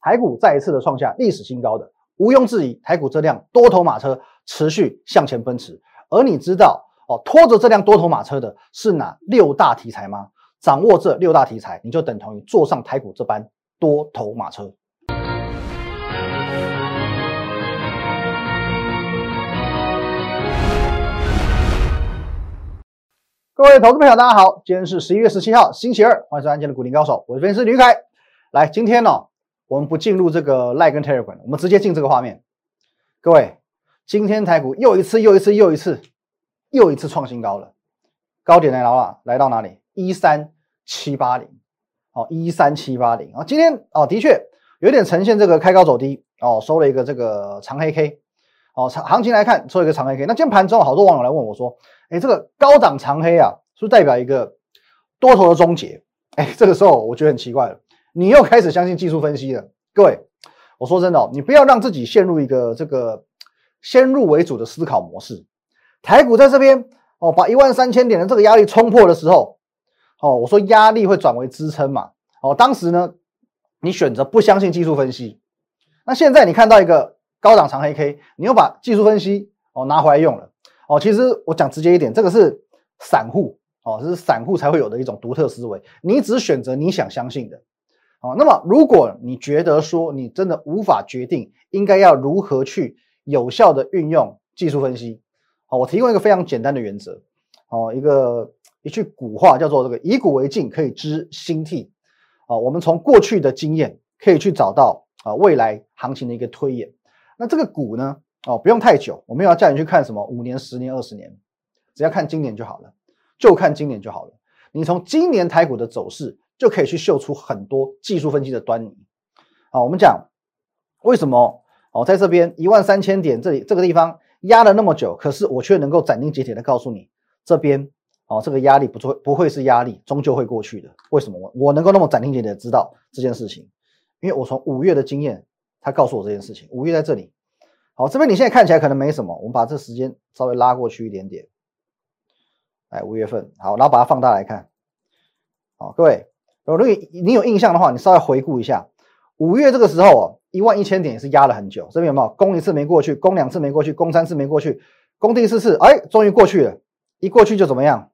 台股再一次的创下历史新高的，毋庸置疑，台股这辆多头马车持续向前奔驰。而你知道哦，拖着这辆多头马车的是哪六大题材吗？掌握这六大题材，你就等同于坐上台股这班多头马车。各位投资朋友，大家好，今天是十一月十七号，星期二，欢迎收看今天的股林高手，我是分析师吕凯。来，今天呢，我们不进入这个 Like 跟 Telegram，我们直接进这个画面。各位，今天台股又一次又一次又一次又一次创新高了，高点来到了，来到哪里？一三七八零，哦，一三七八零啊，今天哦，的确有点呈现这个开高走低哦，收了一个这个长黑 K，哦，行情来看收一个长黑 K，那今天盘中好多网友来问我说。哎，这个高档长黑啊，是不是代表一个多头的终结？哎，这个时候我觉得很奇怪了，你又开始相信技术分析了。各位，我说真的哦，你不要让自己陷入一个这个先入为主的思考模式。台股在这边哦，把一万三千点的这个压力冲破的时候，哦，我说压力会转为支撑嘛。哦，当时呢，你选择不相信技术分析，那现在你看到一个高档长黑 K，你又把技术分析哦拿回来用了。哦，其实我讲直接一点，这个是散户哦，这是散户才会有的一种独特思维。你只选择你想相信的，好，那么如果你觉得说你真的无法决定应该要如何去有效的运用技术分析，好，我提供一个非常简单的原则，哦，一个一句古话叫做这个以古为镜，可以知兴替，哦，我们从过去的经验可以去找到啊未来行情的一个推演。那这个股呢？哦，不用太久，我们要叫你去看什么五年、十年、二十年，只要看今年就好了，就看今年就好了。你从今年台股的走势就可以去嗅出很多技术分析的端倪。好，我们讲为什么哦，在这边一万三千点这里这个地方压了那么久，可是我却能够斩钉截铁的告诉你，这边哦这个压力不会不会是压力，终究会过去的。为什么我我能够那么斩钉截铁的知道这件事情？因为我从五月的经验，他告诉我这件事情，五月在这里。好，这边你现在看起来可能没什么，我们把这时间稍微拉过去一点点，哎，五月份，好，然后把它放大来看，好，各位，如果你有印象的话，你稍微回顾一下，五月这个时候哦，一万一千点也是压了很久，这边有没有？攻一次没过去，攻两次没过去，攻三次没过去，攻第四次，哎，终于过去了，一过去就怎么样？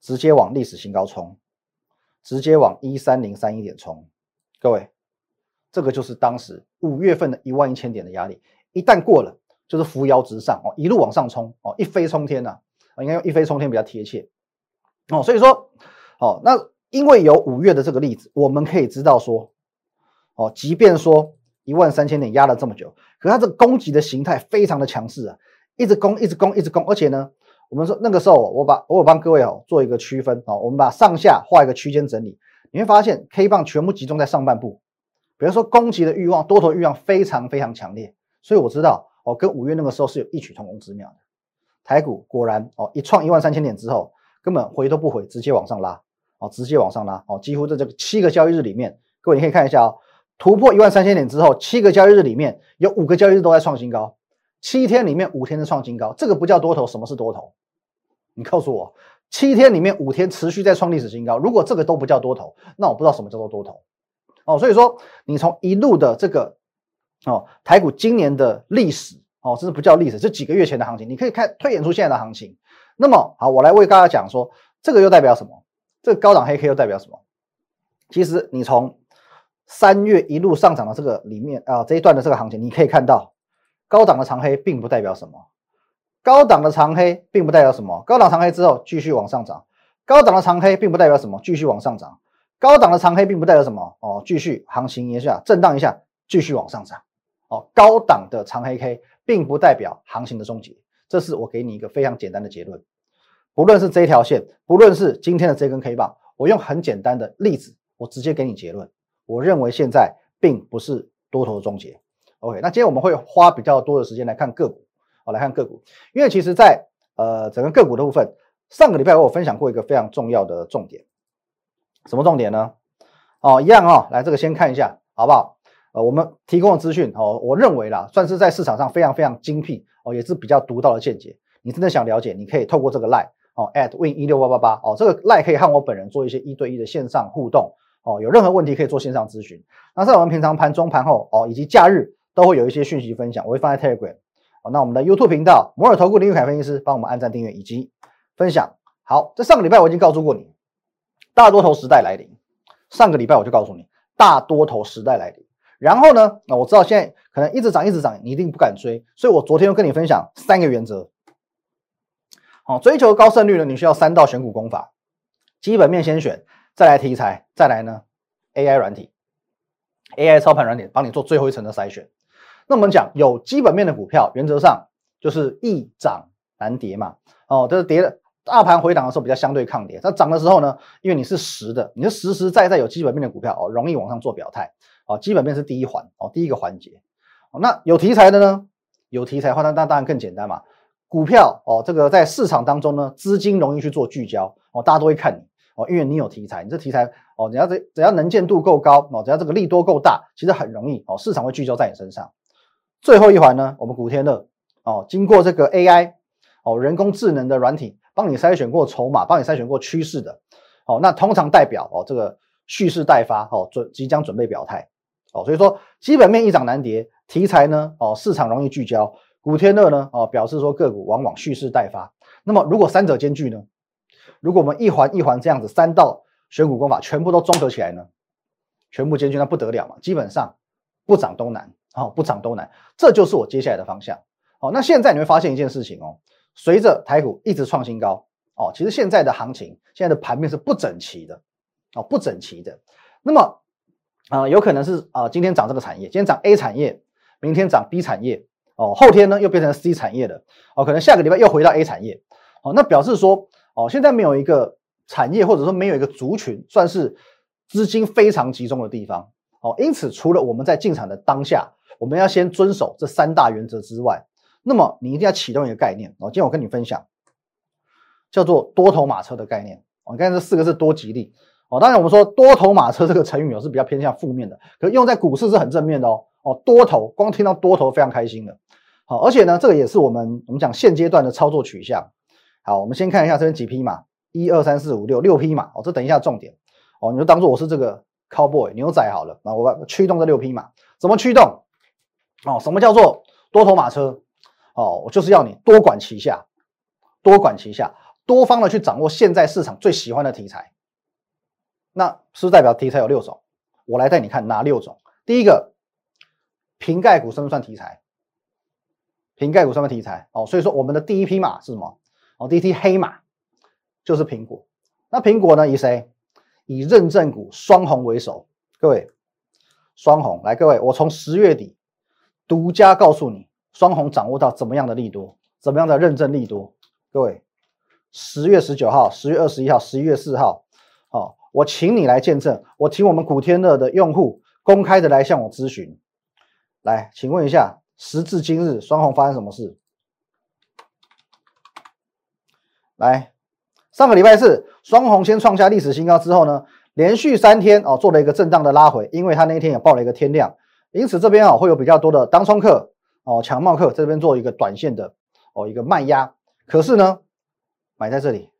直接往历史新高冲，直接往一三零三一点冲，各位。这个就是当时五月份的一万一千点的压力，一旦过了，就是扶摇直上哦，一路往上冲哦，一飞冲天呐，啊，应该用一飞冲天比较贴切。哦。所以说，哦，那因为有五月的这个例子，我们可以知道说，哦，即便说一万三千点压了这么久，可它这个攻击的形态非常的强势啊，一直攻，一直攻，一直攻，而且呢，我们说那个时候，我把我有帮各位哦做一个区分哦，我们把上下画一个区间整理，你会发现 K 棒全部集中在上半部。比如说攻击的欲望，多头欲望非常非常强烈，所以我知道哦，跟五月那个时候是有异曲同工之妙的。台股果然哦，一创一万三千点之后，根本回都不回，直接往上拉哦，直接往上拉哦，几乎在这个七个交易日里面，各位你可以看一下哦，突破一万三千点之后，七个交易日里面有五个交易日都在创新高，七天里面五天的创新高，这个不叫多头，什么是多头？你告诉我，七天里面五天持续在创历史新高，如果这个都不叫多头，那我不知道什么叫做多头。哦，所以说你从一路的这个哦，台股今年的历史哦，这是不叫历史，这几个月前的行情，你可以看推演出现在的行情。那么好，我来为大家讲说，这个又代表什么？这个高档黑 K 又代表什么？其实你从三月一路上涨的这个里面啊，这一段的这个行情，你可以看到高档的长黑并不代表什么，高档的长黑并不代表什么，高档长黑之后继续往上涨，高档的长黑并不代表什么，继续往上涨。高档的长黑并不代表什么哦，继续行情一下震荡一下，继续往上涨哦。高档的长黑 K 并不代表行情的终结，这是我给你一个非常简单的结论。不论是这条线，不论是今天的这根 K 棒，我用很简单的例子，我直接给你结论。我认为现在并不是多头的终结。OK，那今天我们会花比较多的时间来看个股，哦，来看个股，因为其实在呃整个个股的部分，上个礼拜我有分享过一个非常重要的重点。什么重点呢？哦，一样哦，来这个先看一下，好不好？呃，我们提供的资讯哦，我认为啦，算是在市场上非常非常精辟哦，也是比较独到的见解。你真的想了解，你可以透过这个 Lie 哦，at win 一六八八八哦，这个 line 可以和我本人做一些一对一的线上互动哦，有任何问题可以做线上咨询。那在我们平常盘中、盘后哦，以及假日都会有一些讯息分享，我会放在 Telegram。哦，那我们的 YouTube 频道摩尔投顾林玉凯分析师帮我们按赞订阅以及分享。好，这上个礼拜我已经告诉过你，大多头时代来临。上个礼拜我就告诉你，大多头时代来临。然后呢，那我知道现在可能一直涨一直涨，你一定不敢追，所以我昨天又跟你分享三个原则。追求高胜率呢，你需要三道选股功法：基本面先选，再来题材，再来呢 AI 软体，AI 操盘软体帮你做最后一层的筛选。那我们讲有基本面的股票，原则上就是易涨难跌嘛。哦，这是跌的大盘回档的时候比较相对抗跌，它涨的时候呢，因为你是实的，你是实实在在有基本面的股票哦，容易往上做表态。哦，基本面是第一环哦，第一个环节。哦，那有题材的呢？有题材的话，那那当然更简单嘛。股票哦，这个在市场当中呢，资金容易去做聚焦哦，大家都会看你哦，因为你有题材，你这题材哦，只要这只要能见度够高哦，只要这个利多够大，其实很容易哦，市场会聚焦在你身上。最后一环呢，我们古天乐哦，经过这个 AI 哦，人工智能的软体帮你筛选过筹码，帮你筛选过趋势的哦，那通常代表哦，这个蓄势待发哦，准即将准备表态。哦，所以说基本面一涨难跌，题材呢，哦，市场容易聚焦，古天乐呢，哦，表示说个股往往蓄势待发。那么如果三者兼具呢？如果我们一环一环这样子三道选股功法全部都综合起来呢，全部兼具那不得了嘛，基本上不涨都难，哦，不涨都难，这就是我接下来的方向。哦，那现在你会发现一件事情哦，随着台股一直创新高，哦，其实现在的行情，现在的盘面是不整齐的，哦，不整齐的。那么啊，有可能是啊，今天涨这个产业，今天涨 A 产业，明天涨 B 产业，哦，后天呢又变成 C 产业了，哦，可能下个礼拜又回到 A 产业，哦，那表示说，哦，现在没有一个产业或者说没有一个族群算是资金非常集中的地方，哦，因此除了我们在进场的当下，我们要先遵守这三大原则之外，那么你一定要启动一个概念，哦，今天我跟你分享，叫做多头马车的概念，哦，你看这四个字多吉利。哦，当然我们说多头马车这个成语哦是比较偏向负面的，可用在股市是很正面的哦。哦，多头光听到多头非常开心的。好，而且呢，这个也是我们我们讲现阶段的操作取向。好，我们先看一下这边几匹马，一二三四五六六匹马。哦，这等一下重点。哦，你就当做我是这个 cowboy 牛仔好了。那我驱动这六匹马，怎么驱动？哦，什么叫做多头马车？哦，我就是要你多管齐下，多管齐下，多方的去掌握现在市场最喜欢的题材。那是不是代表题材有六种，我来带你看哪六种。第一个，瓶盖股算不算题材？瓶盖股算不算题材？哦，所以说我们的第一匹马是什么？哦，第一匹黑马就是苹果。那苹果呢？以谁？以认证股双红为首。各位，双红来，各位，我从十月底独家告诉你，双红掌握到怎么样的利多，怎么样的认证利多。各位，十月十九号、十月二十一号、十一月四号，哦。我请你来见证，我请我们古天乐的用户公开的来向我咨询。来，请问一下，时至今日，双红发生什么事？来，上个礼拜四，双红先创下历史新高之后呢，连续三天哦做了一个震荡的拉回，因为它那一天也报了一个天量，因此这边啊会有比较多的当冲客哦强帽客在这边做一个短线的哦一个卖压。可是呢，买在这里，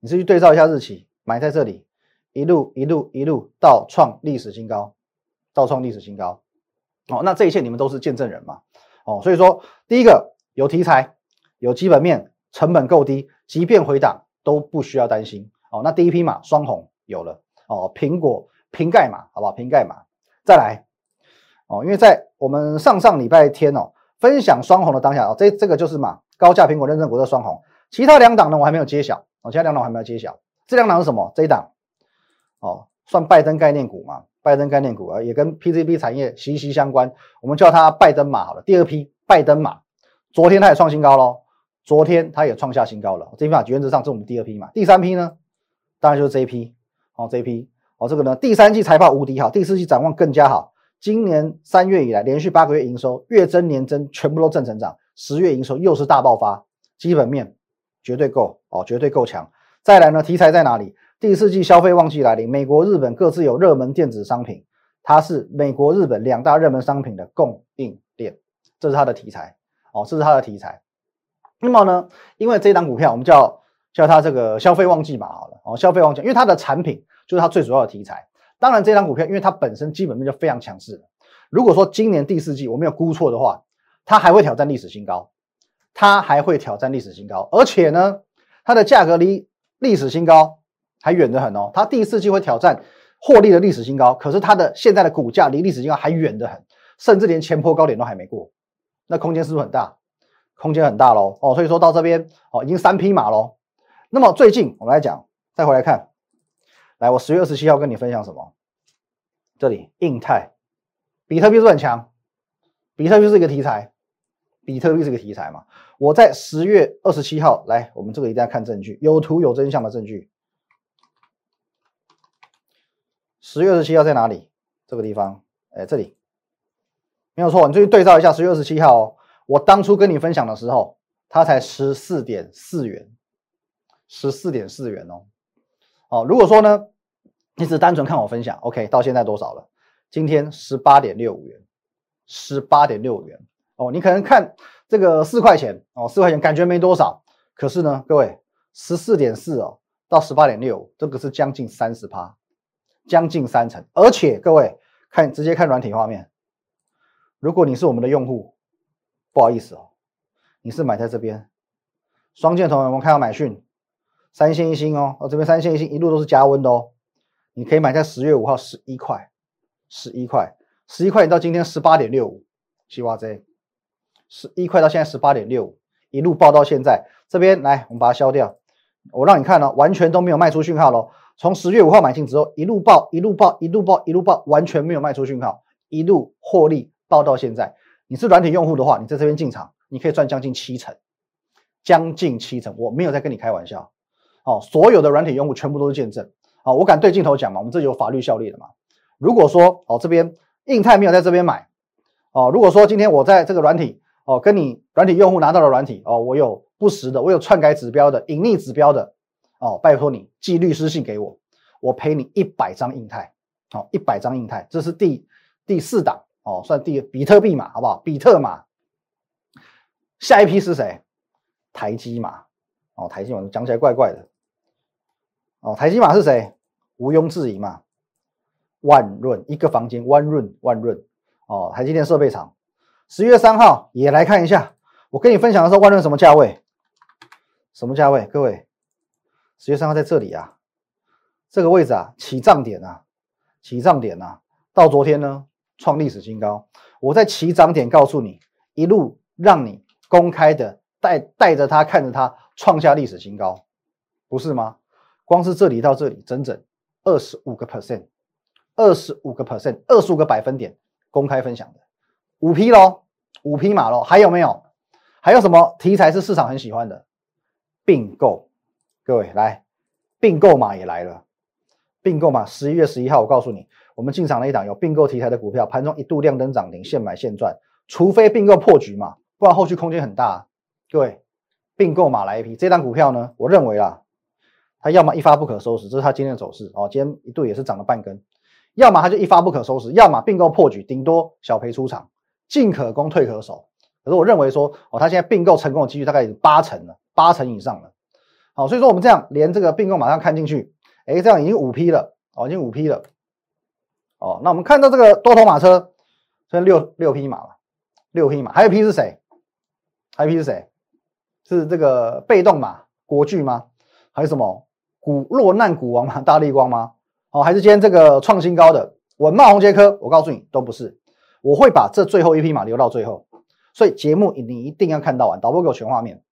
你是去对照一下日期，买在这里。一路一路一路到创历史新高，到创历史新高，哦，那这一切你们都是见证人嘛，哦，所以说第一个有题材，有基本面，成本够低，即便回档都不需要担心，哦，那第一批码双红有了，哦，苹果瓶盖码，好不好？瓶盖码再来，哦，因为在我们上上礼拜天哦，分享双红的当下哦，这这个就是嘛，高价苹果认证股的双红，其他两档呢我还没有揭晓，哦，其他两档还没有揭晓，这两档是什么？这一档。哦，算拜登概念股嘛？拜登概念股啊，也跟 PCB 产业息息相关。我们叫它拜登马好了。第二批拜登马，昨天它也创新高喽。昨天它也创下新高了。这批马原则上是我们第二批嘛。第三批呢，当然就是这一批。哦，这一批哦，这个呢，第三季财报无敌好，第四季展望更加好。今年三月以来连续八个月营收月增年增全部都正成长，十月营收又是大爆发，基本面绝对够哦，绝对够强。再来呢，题材在哪里？第四季消费旺季来临，美国、日本各自有热门电子商品，它是美国、日本两大热门商品的供应链，这是它的题材哦，这是它的题材。那么呢，因为这档股票我们叫叫它这个消费旺季嘛，好了哦，消费旺季，因为它的产品就是它最主要的题材。当然，这张股票因为它本身基本面就非常强势。如果说今年第四季我没有估错的话，它还会挑战历史新高，它还会挑战历史新高，而且呢，它的价格离历史新高还远得很哦。它第四季会挑战获利的历史新高，可是它的现在的股价离历史新高还远得很，甚至连前坡高点都还没过，那空间是不是很大？空间很大喽哦，所以说到这边哦，已经三匹马喽。那么最近我们来讲，再回来看，来，我十月二十七号跟你分享什么？这里印泰，比特币是很强，比特币是一个题材，比特币是一个题材嘛。我在十月二十七号来，我们这个一定要看证据，有图有真相的证据。十月二十七号在哪里？这个地方，哎，这里没有错，你注意对照一下十月二十七号哦。我当初跟你分享的时候，它才十四点四元，十四点四元哦。哦，如果说呢，你只单纯看我分享，OK，到现在多少了？今天十八点六五元，十八点六五元哦。你可能看这个四块钱哦，四块钱感觉没多少，可是呢，各位十四点四哦，到十八点六，这个是将近三十趴，将近三成。而且各位看，直接看软体画面，如果你是我们的用户。不好意思哦，你是买在这边，双箭头我们看到买讯三线一星哦，哦这边三线一星一路都是加温的哦，你可以买在十月五号十一块，十一块，十一块你到今天十八点六五，西瓜 Z，十一块到现在十八点六五，一路爆到现在，这边来我们把它消掉，我让你看了，完全都没有卖出讯号喽，从十月五号买进之后一路爆一路爆一路爆一路爆，完全没有卖出讯号，一路获利爆到现在。你是软体用户的话，你在这边进场，你可以赚将近七成，将近七成，我没有在跟你开玩笑。哦，所有的软体用户全部都是见证。哦，我敢对镜头讲嘛，我们这有法律效力的嘛。如果说哦这边印泰没有在这边买，哦，如果说今天我在这个软体哦跟你软体用户拿到了软体哦，我有不实的，我有篡改指标的隐匿指标的，哦，拜托你寄律师信给我，我赔你一百张印泰，好，一百张印泰，这是第第四档。哦，算第比特币嘛，好不好？比特嘛，下一批是谁？台积嘛，哦，台积嘛，讲起来怪怪的。哦，台积嘛是谁？毋庸置疑嘛，万润一个房间，万润万润。哦，台积电设备厂，十月三号也来看一下。我跟你分享的时候，万润什么价位？什么价位？各位，十月三号在这里啊，这个位置啊，起涨点啊，起涨点啊，到昨天呢？创历史新高，我在起涨点告诉你，一路让你公开的带带着它看着它创下历史新高，不是吗？光是这里到这里，整整二十五个 percent，二十五个 percent，二十五个百分点公开分享的五匹喽，五匹马喽，还有没有？还有什么题材是市场很喜欢的？并购，各位来，并购码也来了，并购码十一月十一号，我告诉你。我们进场了一档有并购题材的股票，盘中一度亮灯涨停，现买现赚。除非并购破局嘛，不然后续空间很大。各位，并购马来一批，这档股票呢，我认为啦，它要么一发不可收拾，这是它今天的走势哦。今天一度也是涨了半根，要么它就一发不可收拾，要么并购破局，顶多小赔出场，进可攻退可守。可是我认为说，哦，它现在并购成功的几率大概有八成了，八成以上了。好，所以说我们这样连这个并购马上看进去，哎，这样已经五批了，哦，已经五批了。哦，那我们看到这个多头马车，这六六匹马了，六匹马，还有一匹是谁？还有一匹是谁？是这个被动马国巨吗？还是什么股落难股王吗？大力光吗？哦，还是今天这个创新高的文茂红杰科？我告诉你，都不是。我会把这最后一匹马留到最后，所以节目你一定要看到完，导播给我全画面。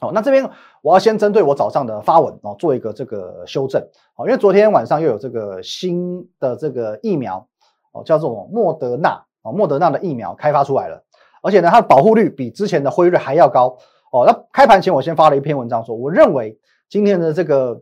好，那这边我要先针对我早上的发文哦，做一个这个修正哦，因为昨天晚上又有这个新的这个疫苗哦，叫做莫德纳哦，莫德纳的疫苗开发出来了，而且呢，它的保护率比之前的辉瑞还要高哦。那开盘前我先发了一篇文章说，我认为今天的这个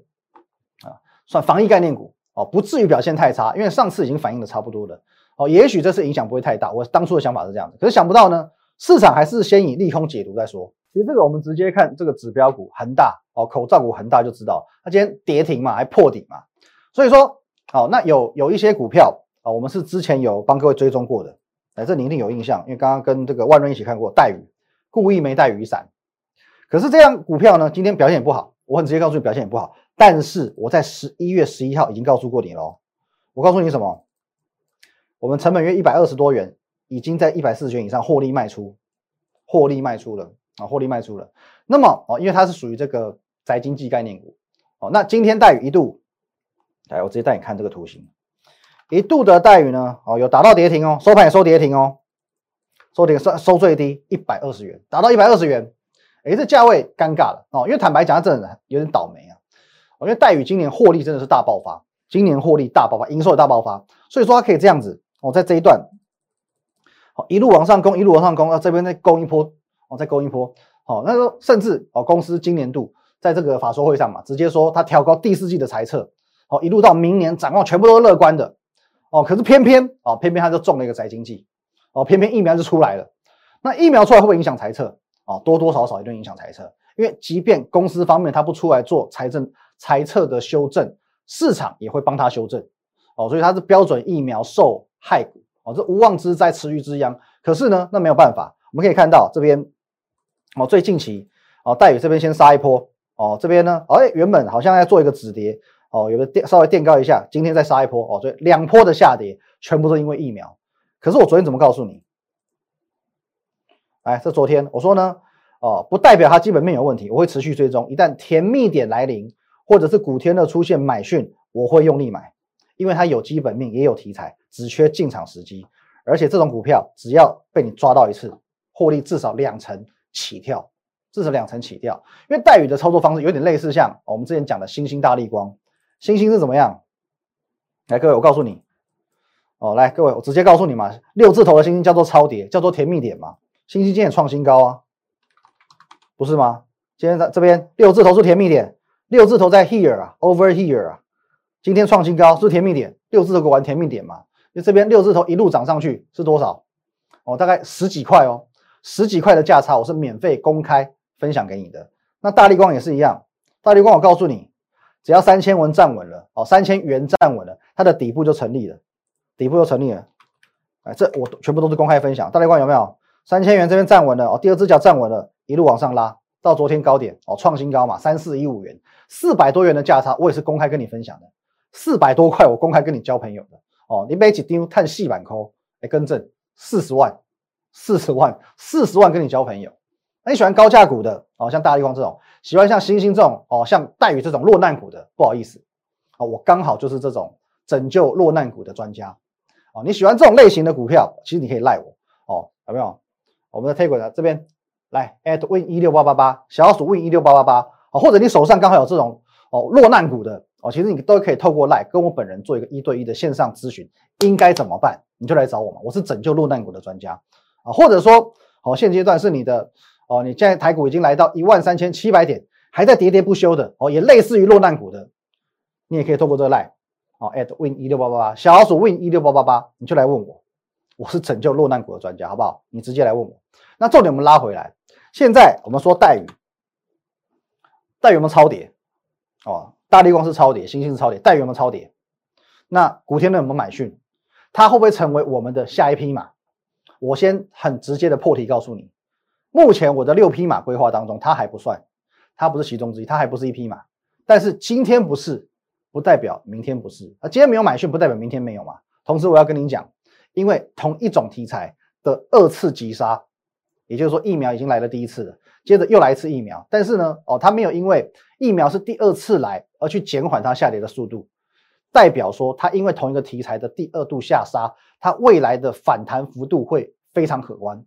啊，算防疫概念股哦，不至于表现太差，因为上次已经反映的差不多了哦，也许这次影响不会太大。我当初的想法是这样子，可是想不到呢，市场还是先以利空解读再说。其实这个我们直接看这个指标股恒大哦，口罩股恒大就知道，它今天跌停嘛，还破顶嘛，所以说好，那有有一些股票啊，我们是之前有帮各位追踪过的，哎，这你一定有印象，因为刚刚跟这个万润一起看过，带雨故意没带雨伞，可是这样股票呢，今天表现也不好，我很直接告诉你表现也不好，但是我在十一月十一号已经告诉过你喽，我告诉你什么？我们成本约一百二十多元，已经在一百四十元以上获利卖出，获利卖出了。啊，获利卖出了。那么哦，因为它是属于这个宅经济概念股哦，那今天待遇一度，来，我直接带你看这个图形，一度的待遇呢，哦，有达到跌停哦，收盘也收跌停哦，收跌收收最低一百二十元，达到一百二十元，哎，这价位尴尬了哦，因为坦白讲，这真的有点倒霉啊，因为待遇今年获利真的是大爆发，今年获利大爆发，营收也大爆发，所以说它可以这样子。哦，在这一段，好一路往上攻，一路往上攻，啊这边再攻一波，哦，再攻一波，好，那个甚至哦，公司今年度在这个法说会上嘛，直接说它调高第四季的财测，哦，一路到明年展望全部都是乐观的，哦，可是偏偏哦，偏偏它就中了一个宅经济，哦，偏偏疫苗就出来了，那疫苗出来会不会影响财测？哦，多多少少一定影响财测，因为即便公司方面它不出来做财政财测的修正，市场也会帮它修正，哦，所以它是标准疫苗受。害股哦，这无妄之灾，池鱼之殃。可是呢，那没有办法。我们可以看到这边哦，最近期哦，戴宇这边先杀一波哦，这边呢，哎，原本好像要做一个止跌哦，有个垫稍微垫高一下，今天再杀一波哦，所以两波的下跌全部都因为疫苗。可是我昨天怎么告诉你？哎，这昨天我说呢，哦，不代表它基本面有问题，我会持续追踪。一旦甜蜜点来临，或者是古天乐出现买讯，我会用力买，因为它有基本面，也有题材。只缺进场时机，而且这种股票只要被你抓到一次，获利至少两成起跳，至少两成起跳。因为戴宇的操作方式有点类似，像我们之前讲的星星大力光，星星是怎么样？来，各位，我告诉你，哦，来，各位，我直接告诉你嘛，六字头的星星叫做超跌，叫做甜蜜点嘛。星星今天也创新高啊，不是吗？今天在这边六字头是甜蜜点，六字头在 here 啊，over here 啊，今天创新高是甜蜜点，六字头玩甜蜜点嘛。就这边六字头一路涨上去是多少？哦，大概十几块哦，十几块的价差，我是免费公开分享给你的。那大力光也是一样，大力光我告诉你，只要三千文站稳了，哦，三千元站稳了，它的底部就成立了，底部就成立了。哎，这我全部都是公开分享。大力光有没有？三千元这边站稳了，哦，第二只脚站稳了，一路往上拉到昨天高点，哦，创新高嘛，三四一五元，四百多元的价差，我也是公开跟你分享的，四百多块我公开跟你交朋友的。哦，你每几丢碳细板扣，来更正四十万，四十万，四十万跟你交朋友。那你喜欢高价股的哦，像大力光这种，喜欢像星星这种哦，像戴宇这种落难股的，不好意思，哦，我刚好就是这种拯救落难股的专家。哦，你喜欢这种类型的股票，其实你可以赖我哦，有没有？我们的 t a k e 呢这边来 at win 一六八八八，小老鼠 win 一六八八八，哦，或者你手上刚好有这种哦落难股的。哦，其实你都可以透过赖跟我本人做一个一对一的线上咨询，应该怎么办？你就来找我嘛，我是拯救落难股的专家啊。或者说，哦，现阶段是你的哦，你现在台股已经来到一万三千七百点，还在喋喋不休的哦，也类似于落难股的，你也可以透过这个 line，哦，at win 一六八八八小老鼠 win 一六八八八，你就来问我，我是拯救落难股的专家，好不好？你直接来问我。那重点我们拉回来，现在我们说待遇，待遇有没有超跌？哦。大力光是超跌，星星是超跌，代有没有超跌？那古天乐有没有买讯？他会不会成为我们的下一匹马？我先很直接的破题告诉你，目前我的六匹马规划当中，它还不算，它不是其中之一，它还不是一匹马。但是今天不是，不代表明天不是。啊，今天没有买讯，不代表明天没有嘛。同时我要跟你讲，因为同一种题材的二次急杀，也就是说疫苗已经来了第一次了。接着又来一次疫苗，但是呢，哦，它没有因为疫苗是第二次来而去减缓它下跌的速度，代表说它因为同一个题材的第二度下杀，它未来的反弹幅度会非常可观。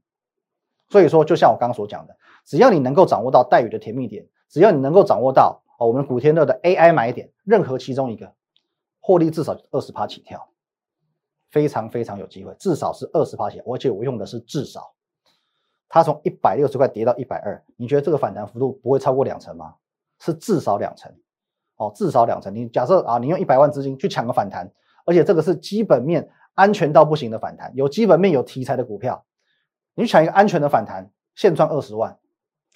所以说，就像我刚刚所讲的，只要你能够掌握到待遇的甜蜜点，只要你能够掌握到哦，我们古天乐的 AI 买点，任何其中一个，获利至少二十趴起跳，非常非常有机会，至少是二十趴起，而且我用的是至少。它从一百六十块跌到一百二，你觉得这个反弹幅度不会超过两成吗？是至少两成，哦，至少两成。你假设啊，你用一百万资金去抢个反弹，而且这个是基本面安全到不行的反弹，有基本面有题材的股票，你去抢一个安全的反弹，现赚二十万，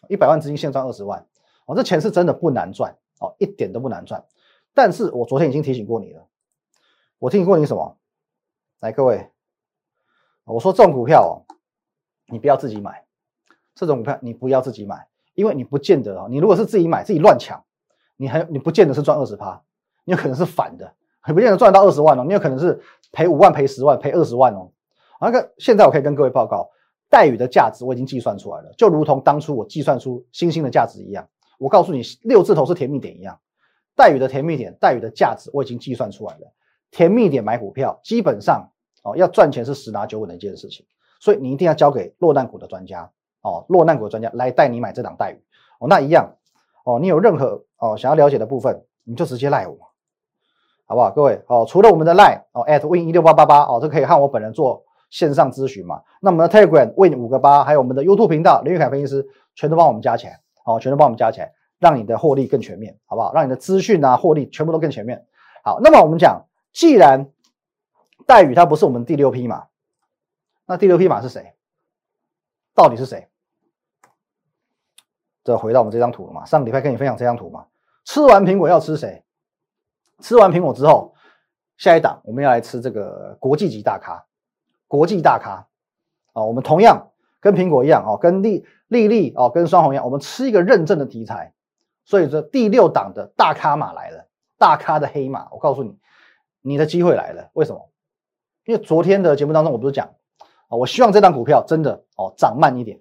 一百万资金现赚二十万，哦，这钱是真的不难赚，哦，一点都不难赚。但是我昨天已经提醒过你了，我提醒过你什么？来，各位，我说这种股票哦。你不要自己买这种股票，你不要自己买，因为你不见得啊。你如果是自己买，自己乱抢，你还你不见得是赚二十趴，你有可能是反的，很不见得赚到二十万哦，你有可能是赔五万、赔十万、赔二十万哦。那个现在我可以跟各位报告，待遇的价值我已经计算出来了，就如同当初我计算出星星的价值一样。我告诉你，六字头是甜蜜点一样，待遇的甜蜜点，待遇的价值我已经计算出来了。甜蜜点买股票，基本上哦要赚钱是十拿九稳的一件事情，所以你一定要交给落难股的专家哦，落难股的专家来带你买这档待遇哦，那一样哦，你有任何哦想要了解的部分，你就直接赖我，好不好？各位哦，除了我们的赖哦，at win 一六八八八哦，这可以和我本人做线上咨询嘛。那我们的 Telegram win 五个八，还有我们的 YouTube 频道林玉凯分析师，全都帮我们加起来。哦，全都帮我们加起来，让你的获利更全面，好不好？让你的资讯啊，获利全部都更全面。好，那么我们讲，既然戴宇它不是我们第六匹马，那第六匹马是谁？到底是谁？这回到我们这张图了嘛？上个礼拜跟你分享这张图嘛？吃完苹果要吃谁？吃完苹果之后，下一档我们要来吃这个国际级大咖，国际大咖啊！我们同样跟苹果一样哦，跟利。丽丽哦，跟双红一样，我们吃一个认证的题材，所以这第六档的大咖马来了，大咖的黑马，我告诉你，你的机会来了。为什么？因为昨天的节目当中，我不是讲啊，我希望这档股票真的哦涨慢一点，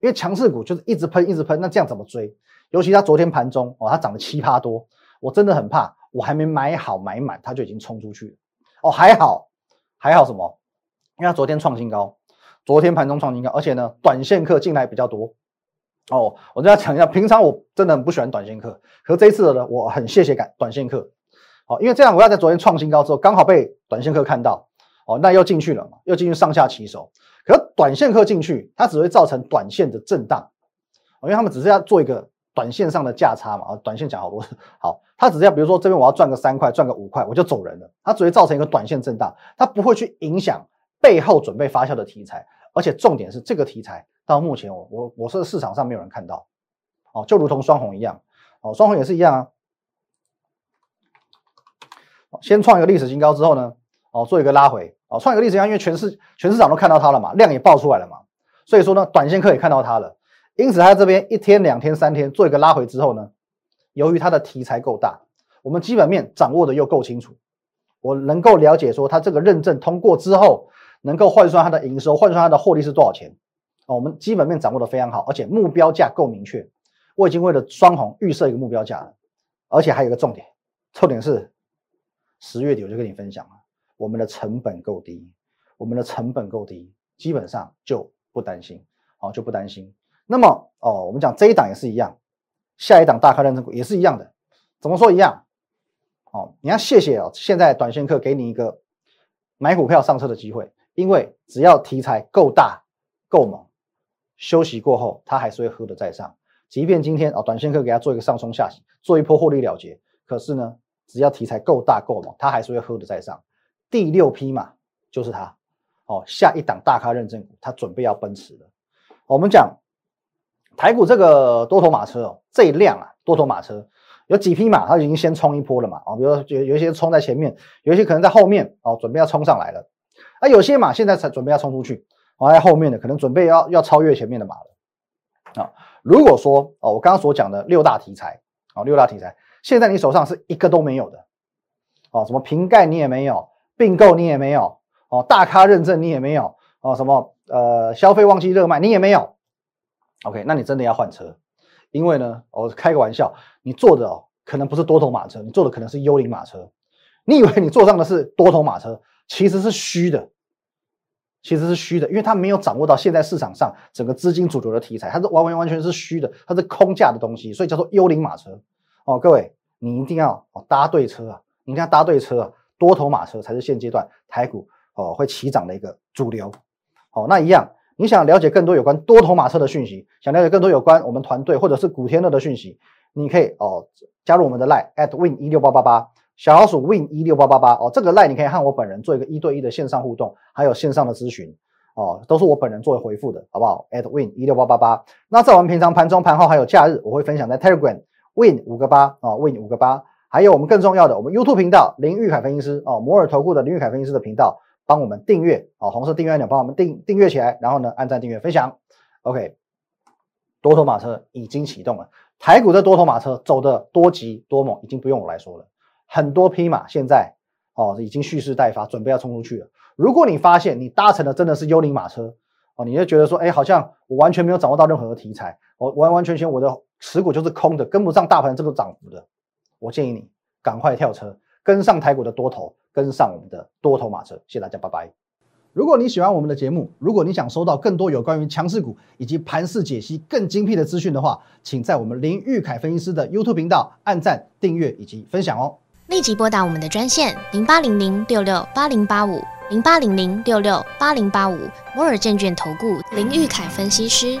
因为强势股就是一直喷一直喷，那这样怎么追？尤其它昨天盘中哦，它涨了七趴多，我真的很怕，我还没买好买满，它就已经冲出去了。哦，还好还好什么？因为它昨天创新高。昨天盘中创新高，而且呢，短线客进来比较多哦。我跟大家讲一下，平常我真的很不喜欢短线客，可是这一次呢，我很谢谢感短线客哦，因为这样我要在昨天创新高之后，刚好被短线客看到哦，那又进去了嘛，又进去上下起手。可短线客进去，它只会造成短线的震荡，因为他们只是要做一个短线上的价差嘛。啊，短线讲好多 好，他只是要比如说这边我要赚个三块，赚个五块，我就走人了。它只会造成一个短线震荡，它不会去影响。背后准备发酵的题材，而且重点是这个题材到目前我我我说市场上没有人看到，哦，就如同双红一样，哦，双红也是一样啊。先创一个历史新高之后呢，哦，做一个拉回，哦，创一个历史新高，因为全市全市场都看到它了嘛，量也爆出来了嘛，所以说呢，短线客也看到它了，因此它这边一天、两天、三天做一个拉回之后呢，由于它的题材够大，我们基本面掌握的又够清楚，我能够了解说它这个认证通过之后。能够换算它的营收，换算它的获利是多少钱？哦，我们基本面掌握的非常好，而且目标价够明确。我已经为了双红预设一个目标价了，而且还有一个重点，重点是十月底我就跟你分享了，我们的成本够低，我们的成本够低，基本上就不担心，哦，就不担心。那么哦，我们讲这一档也是一样，下一档大咖认证股也是一样的，怎么说一样？哦，你要谢谢哦，现在短线客给你一个买股票上车的机会。因为只要题材够大、够猛，休息过后它还是会喝的再上。即便今天哦，短线客给它做一个上冲下洗，做一波获利了结，可是呢，只要题材够大够猛，它还是会喝的再上。第六匹马就是它哦，下一档大咖认证股，它准备要奔驰了。我们讲台股这个多头马车哦，这一辆啊，多头马车有几匹马，它已经先冲一波了嘛？哦，比如说有有一些冲在前面，有一些可能在后面哦，准备要冲上来了。那有些马现在才准备要冲出去，哦，在后面的可能准备要要超越前面的马了啊。如果说哦，我刚刚所讲的六大题材，哦，六大题材，现在你手上是一个都没有的，哦，什么瓶盖你也没有，并购你也没有，哦，大咖认证你也没有，哦，什么呃消费旺季热卖你也没有，OK，那你真的要换车，因为呢，我开个玩笑，你坐的哦可能不是多头马车，你坐的可能是幽灵马车，你以为你坐上的是多头马车？其实是虚的，其实是虚的，因为它没有掌握到现在市场上整个资金主流的题材，它是完完完全是虚的，它是空价的东西，所以叫做幽灵马车哦。各位，你一定要哦搭对车啊，你一定要搭对车啊，多头马车才是现阶段台股哦会起涨的一个主流。哦，那一样，你想了解更多有关多头马车的讯息，想了解更多有关我们团队或者是古天乐的讯息，你可以哦加入我们的 line at win 一六八八八。小老鼠 win 一六八八八哦，这个赖你可以和我本人做一个一对一的线上互动，还有线上的咨询哦，都是我本人作为回复的，好不好？at win 一六八八八。那在我们平常盘中、盘后还有假日，我会分享在 Telegram win 五个八啊，win 五个八。还有我们更重要的，我们 YouTube 频道林玉凯分析师哦，摩尔投顾的林玉凯分析师的频道，帮我们订阅哦，红色订阅按钮帮我们订订阅起来，然后呢按赞、订阅、分享。OK，多头马车已经启动了，台股的多头马车走的多急多猛，已经不用我来说了。很多匹马现在哦，已经蓄势待发，准备要冲出去了。如果你发现你搭乘的真的是幽灵马车，哦，你就觉得说，哎，好像我完全没有掌握到任何的题材，我完完全全我的持股就是空的，跟不上大盘这个涨幅的，我建议你赶快跳车，跟上台股的多头，跟上我们的多头马车。谢谢大家，拜拜。如果你喜欢我们的节目，如果你想收到更多有关于强势股以及盘势解析更精辟的资讯的话，请在我们林玉凯分析师的 YouTube 频道按赞、订阅以及分享哦。立即拨打我们的专线零八零零六六八零八五零八零零六六八零八五摩尔证券投顾林玉凯分析师。